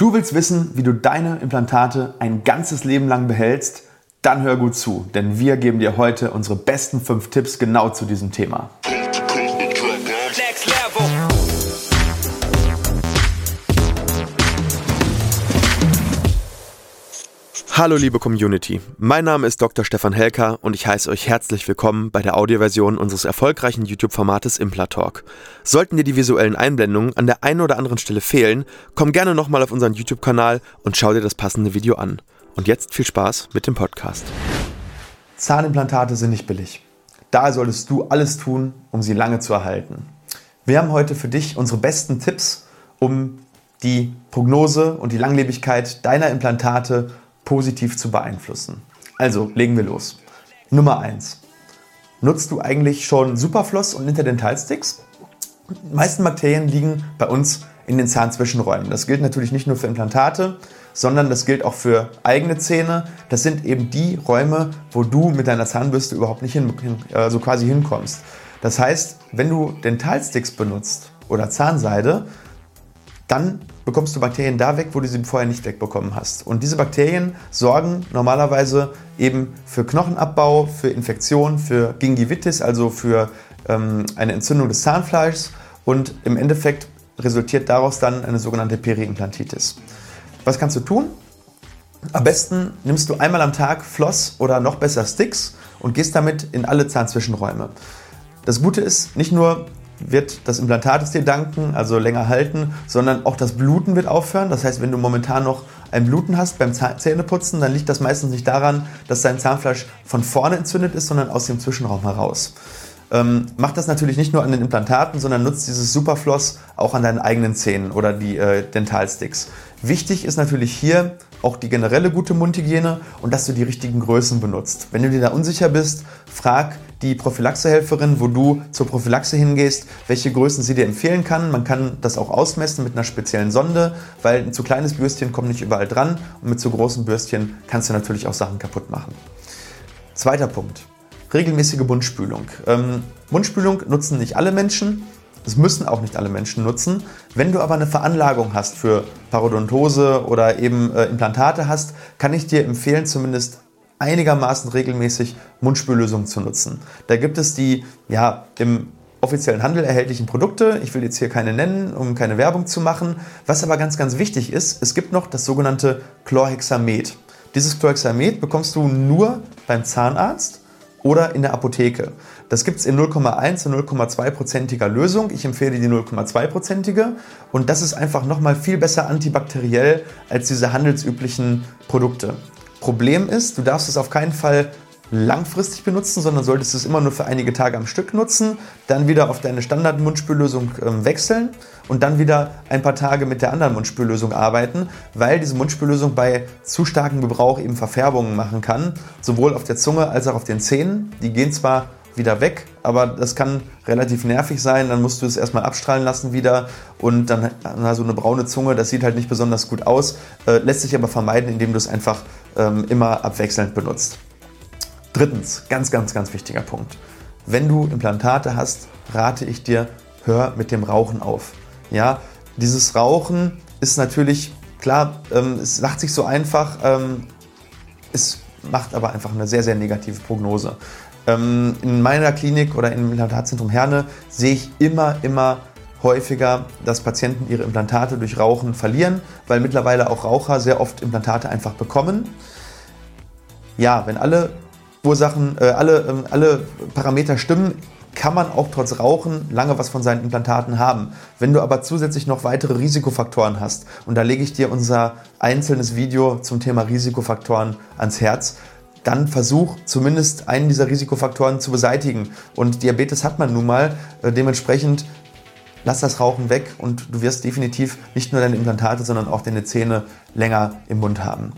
Du willst wissen, wie du deine Implantate ein ganzes Leben lang behältst? Dann hör gut zu, denn wir geben dir heute unsere besten 5 Tipps genau zu diesem Thema. Hallo liebe Community, mein Name ist Dr. Stefan Helker und ich heiße euch herzlich willkommen bei der Audioversion unseres erfolgreichen YouTube-Formates Implatalk. Sollten dir die visuellen Einblendungen an der einen oder anderen Stelle fehlen, komm gerne nochmal auf unseren YouTube-Kanal und schau dir das passende Video an. Und jetzt viel Spaß mit dem Podcast. Zahnimplantate sind nicht billig. Daher solltest du alles tun, um sie lange zu erhalten. Wir haben heute für dich unsere besten Tipps, um die Prognose und die Langlebigkeit deiner Implantate positiv zu beeinflussen. Also legen wir los. Nummer 1. Nutzt du eigentlich schon Superfloss und Interdentalsticks? Die meisten Bakterien liegen bei uns in den Zahnzwischenräumen. Das gilt natürlich nicht nur für Implantate, sondern das gilt auch für eigene Zähne. Das sind eben die Räume, wo du mit deiner Zahnbürste überhaupt nicht hin, äh, so quasi hinkommst. Das heißt, wenn du Dentalsticks benutzt oder Zahnseide, dann bekommst du Bakterien da weg, wo du sie vorher nicht wegbekommen hast. Und diese Bakterien sorgen normalerweise eben für Knochenabbau, für Infektion, für Gingivitis, also für ähm, eine Entzündung des Zahnfleischs und im Endeffekt resultiert daraus dann eine sogenannte Periimplantitis. Was kannst du tun? Am besten nimmst du einmal am Tag Floss oder noch besser Sticks und gehst damit in alle Zahnzwischenräume. Das Gute ist, nicht nur wird das Implantat es dir danken, also länger halten, sondern auch das Bluten wird aufhören. Das heißt, wenn du momentan noch ein Bluten hast beim Zähneputzen, dann liegt das meistens nicht daran, dass dein Zahnfleisch von vorne entzündet ist, sondern aus dem Zwischenraum heraus. Ähm, mach das natürlich nicht nur an den Implantaten, sondern nutzt dieses Superfloss auch an deinen eigenen Zähnen oder die äh, Dentalsticks. Wichtig ist natürlich hier auch die generelle gute Mundhygiene und dass du die richtigen Größen benutzt. Wenn du dir da unsicher bist, frag die Prophylaxehelferin, wo du zur Prophylaxe hingehst, welche Größen sie dir empfehlen kann. Man kann das auch ausmessen mit einer speziellen Sonde, weil ein zu kleines Bürstchen kommt nicht überall dran und mit zu großen Bürstchen kannst du natürlich auch Sachen kaputt machen. Zweiter Punkt regelmäßige Mundspülung. Ähm, Mundspülung nutzen nicht alle Menschen. Das müssen auch nicht alle Menschen nutzen. Wenn du aber eine Veranlagung hast für Parodontose oder eben äh, Implantate hast, kann ich dir empfehlen, zumindest einigermaßen regelmäßig Mundspüllösungen zu nutzen. Da gibt es die ja, im offiziellen Handel erhältlichen Produkte. Ich will jetzt hier keine nennen, um keine Werbung zu machen. Was aber ganz, ganz wichtig ist, es gibt noch das sogenannte Chlorhexamet. Dieses Chlorhexamet bekommst du nur beim Zahnarzt oder in der Apotheke. Das gibt es in 0,1 und 0,2-prozentiger Lösung. Ich empfehle die 0,2-prozentige und das ist einfach nochmal viel besser antibakteriell als diese handelsüblichen Produkte. Problem ist, du darfst es auf keinen Fall langfristig benutzen, sondern solltest es immer nur für einige Tage am Stück nutzen, dann wieder auf deine Standard-Mundspüllösung ähm, wechseln und dann wieder ein paar Tage mit der anderen Mundspüllösung arbeiten, weil diese Mundspüllösung bei zu starkem Gebrauch eben Verfärbungen machen kann, sowohl auf der Zunge als auch auf den Zähnen. Die gehen zwar wieder weg, aber das kann relativ nervig sein. Dann musst du es erstmal abstrahlen lassen wieder und dann na, so eine braune Zunge, das sieht halt nicht besonders gut aus, äh, lässt sich aber vermeiden, indem du es einfach ähm, immer abwechselnd benutzt. Drittens, ganz, ganz, ganz wichtiger Punkt. Wenn du Implantate hast, rate ich dir, hör mit dem Rauchen auf. Ja, dieses Rauchen ist natürlich, klar, ähm, es sagt sich so einfach, ähm, es macht aber einfach eine sehr, sehr negative Prognose. Ähm, in meiner Klinik oder im Implantatzentrum Herne sehe ich immer, immer häufiger, dass Patienten ihre Implantate durch Rauchen verlieren, weil mittlerweile auch Raucher sehr oft Implantate einfach bekommen. Ja, wenn alle Ursachen, äh, alle, äh, alle Parameter stimmen, kann man auch trotz Rauchen lange was von seinen Implantaten haben. Wenn du aber zusätzlich noch weitere Risikofaktoren hast, und da lege ich dir unser einzelnes Video zum Thema Risikofaktoren ans Herz, dann versuch zumindest einen dieser Risikofaktoren zu beseitigen. Und Diabetes hat man nun mal, äh, dementsprechend lass das Rauchen weg und du wirst definitiv nicht nur deine Implantate, sondern auch deine Zähne länger im Mund haben.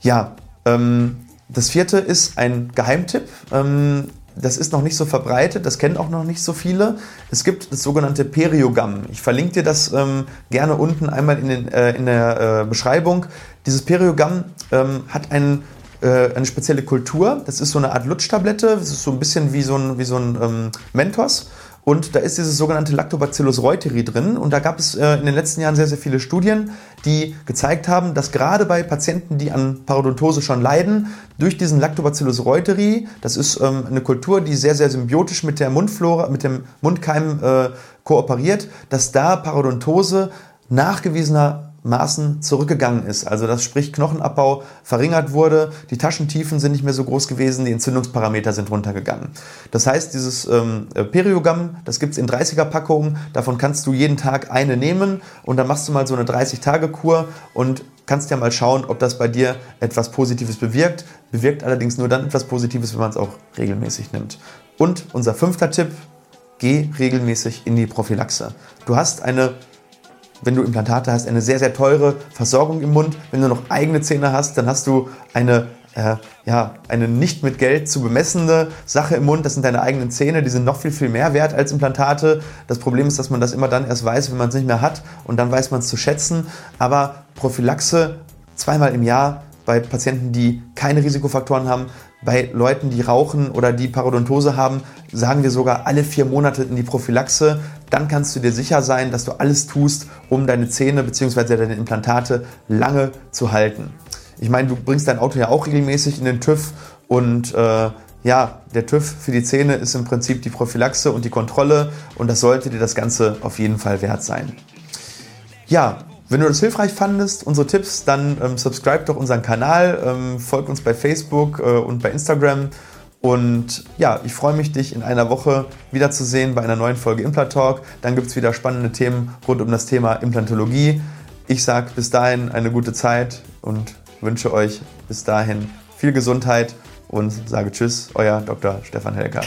Ja, ähm, das vierte ist ein Geheimtipp. Ähm, das ist noch nicht so verbreitet, das kennen auch noch nicht so viele. Es gibt das sogenannte Periogamm. Ich verlinke dir das ähm, gerne unten einmal in, den, äh, in der äh, Beschreibung. Dieses Periogamm ähm, hat einen, äh, eine spezielle Kultur. Das ist so eine Art Lutschtablette. Das ist so ein bisschen wie so ein, wie so ein ähm, Mentos. Und da ist dieses sogenannte Lactobacillus reuteri drin. Und da gab es äh, in den letzten Jahren sehr, sehr viele Studien, die gezeigt haben, dass gerade bei Patienten, die an Parodontose schon leiden, durch diesen Lactobacillus reuteri, das ist ähm, eine Kultur, die sehr, sehr symbiotisch mit der Mundflora, mit dem Mundkeim äh, kooperiert, dass da Parodontose nachgewiesener Maßen zurückgegangen ist. Also das sprich Knochenabbau verringert wurde, die Taschentiefen sind nicht mehr so groß gewesen, die Entzündungsparameter sind runtergegangen. Das heißt, dieses ähm, Periogam, das gibt es in 30er-Packungen, davon kannst du jeden Tag eine nehmen und dann machst du mal so eine 30-Tage-Kur und kannst ja mal schauen, ob das bei dir etwas Positives bewirkt. Bewirkt allerdings nur dann etwas Positives, wenn man es auch regelmäßig nimmt. Und unser fünfter Tipp, geh regelmäßig in die Prophylaxe. Du hast eine wenn du Implantate hast, eine sehr, sehr teure Versorgung im Mund. Wenn du noch eigene Zähne hast, dann hast du eine, äh, ja, eine nicht mit Geld zu bemessende Sache im Mund. Das sind deine eigenen Zähne, die sind noch viel, viel mehr wert als Implantate. Das Problem ist, dass man das immer dann erst weiß, wenn man es nicht mehr hat und dann weiß man es zu schätzen. Aber Prophylaxe zweimal im Jahr bei Patienten, die keine Risikofaktoren haben, bei Leuten, die rauchen oder die Parodontose haben, sagen wir sogar alle vier Monate in die Prophylaxe. Dann kannst du dir sicher sein, dass du alles tust, um deine Zähne bzw. deine Implantate lange zu halten. Ich meine, du bringst dein Auto ja auch regelmäßig in den TÜV und äh, ja, der TÜV für die Zähne ist im Prinzip die Prophylaxe und die Kontrolle und das sollte dir das Ganze auf jeden Fall wert sein. Ja, wenn du das hilfreich fandest, unsere Tipps, dann ähm, subscribe doch unseren Kanal, ähm, folg uns bei Facebook äh, und bei Instagram. Und ja, ich freue mich, dich in einer Woche wiederzusehen bei einer neuen Folge Implant Talk. Dann gibt es wieder spannende Themen rund um das Thema Implantologie. Ich sage bis dahin eine gute Zeit und wünsche euch bis dahin viel Gesundheit und sage Tschüss, euer Dr. Stefan Helker.